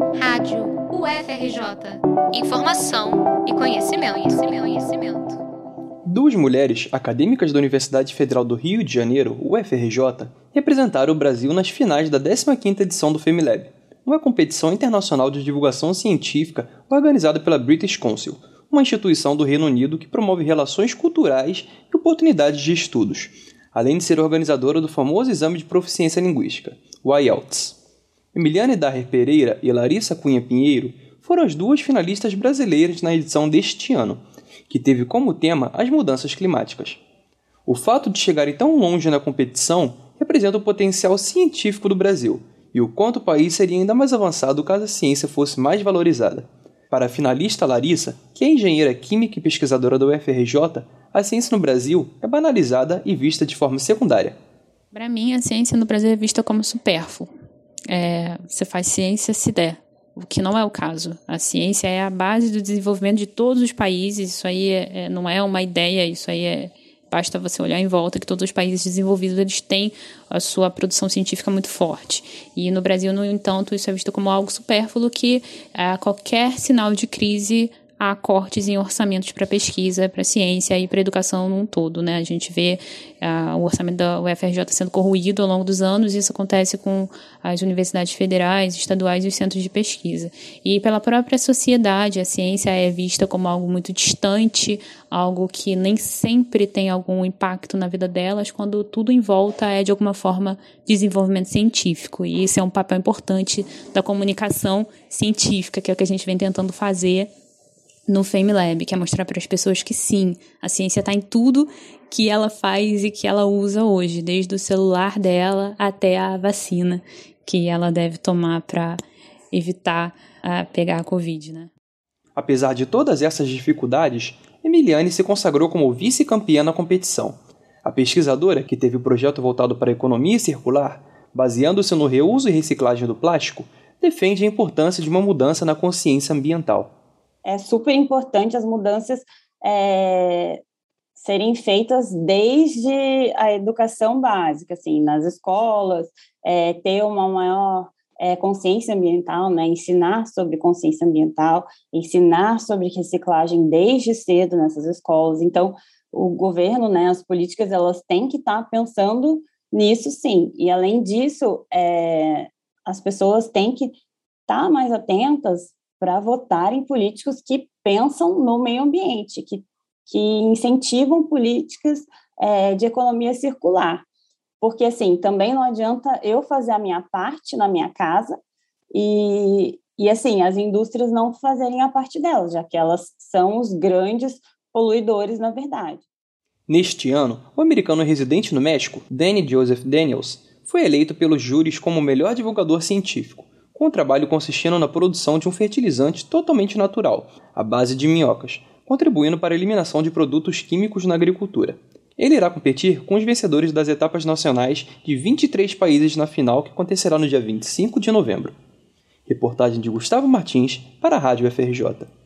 Rádio UFRJ. Informação e conhecimento, conhecimento, conhecimento. Duas mulheres acadêmicas da Universidade Federal do Rio de Janeiro, UFRJ, representaram o Brasil nas finais da 15ª edição do FemiLab, uma competição internacional de divulgação científica organizada pela British Council, uma instituição do Reino Unido que promove relações culturais e oportunidades de estudos, além de ser organizadora do famoso exame de proficiência linguística, o IELTS. Emiliane Darrer Pereira e Larissa Cunha Pinheiro foram as duas finalistas brasileiras na edição deste ano, que teve como tema as mudanças climáticas. O fato de chegarem tão longe na competição representa o potencial científico do Brasil e o quanto o país seria ainda mais avançado caso a ciência fosse mais valorizada. Para a finalista Larissa, que é engenheira química e pesquisadora da UFRJ, a ciência no Brasil é banalizada e vista de forma secundária. Para mim, a ciência no Brasil é vista como supérfluo. É, você faz ciência se der, o que não é o caso. A ciência é a base do desenvolvimento de todos os países. Isso aí é, é, não é uma ideia, isso aí é basta você olhar em volta que todos os países desenvolvidos eles têm a sua produção científica muito forte. E no Brasil, no entanto, isso é visto como algo supérfluo que a qualquer sinal de crise há cortes em orçamentos para pesquisa, para ciência e para educação num todo. Né? A gente vê uh, o orçamento da UFRJ sendo corroído ao longo dos anos, e isso acontece com as universidades federais, estaduais e os centros de pesquisa. E pela própria sociedade, a ciência é vista como algo muito distante, algo que nem sempre tem algum impacto na vida delas, quando tudo em volta é, de alguma forma, desenvolvimento científico. E isso é um papel importante da comunicação científica, que é o que a gente vem tentando fazer no FameLab, que é mostrar para as pessoas que sim, a ciência está em tudo que ela faz e que ela usa hoje, desde o celular dela até a vacina que ela deve tomar para evitar a pegar a Covid, né? Apesar de todas essas dificuldades, Emiliane se consagrou como vice-campeã na competição. A pesquisadora, que teve o projeto voltado para a economia circular, baseando-se no reuso e reciclagem do plástico, defende a importância de uma mudança na consciência ambiental é super importante as mudanças é, serem feitas desde a educação básica, assim, nas escolas, é, ter uma maior é, consciência ambiental, né, ensinar sobre consciência ambiental, ensinar sobre reciclagem desde cedo nessas escolas. Então, o governo, né, as políticas, elas têm que estar tá pensando nisso, sim. E além disso, é, as pessoas têm que estar tá mais atentas para votar em políticos que pensam no meio ambiente, que, que incentivam políticas é, de economia circular. Porque, assim, também não adianta eu fazer a minha parte na minha casa e, e assim, as indústrias não fazerem a parte delas, já que elas são os grandes poluidores, na verdade. Neste ano, o americano residente no México, Danny Joseph Daniels, foi eleito pelos júris como o melhor divulgador científico com o trabalho consistindo na produção de um fertilizante totalmente natural, à base de minhocas, contribuindo para a eliminação de produtos químicos na agricultura. Ele irá competir com os vencedores das etapas nacionais de 23 países na final que acontecerá no dia 25 de novembro. Reportagem de Gustavo Martins para a Rádio FRJ.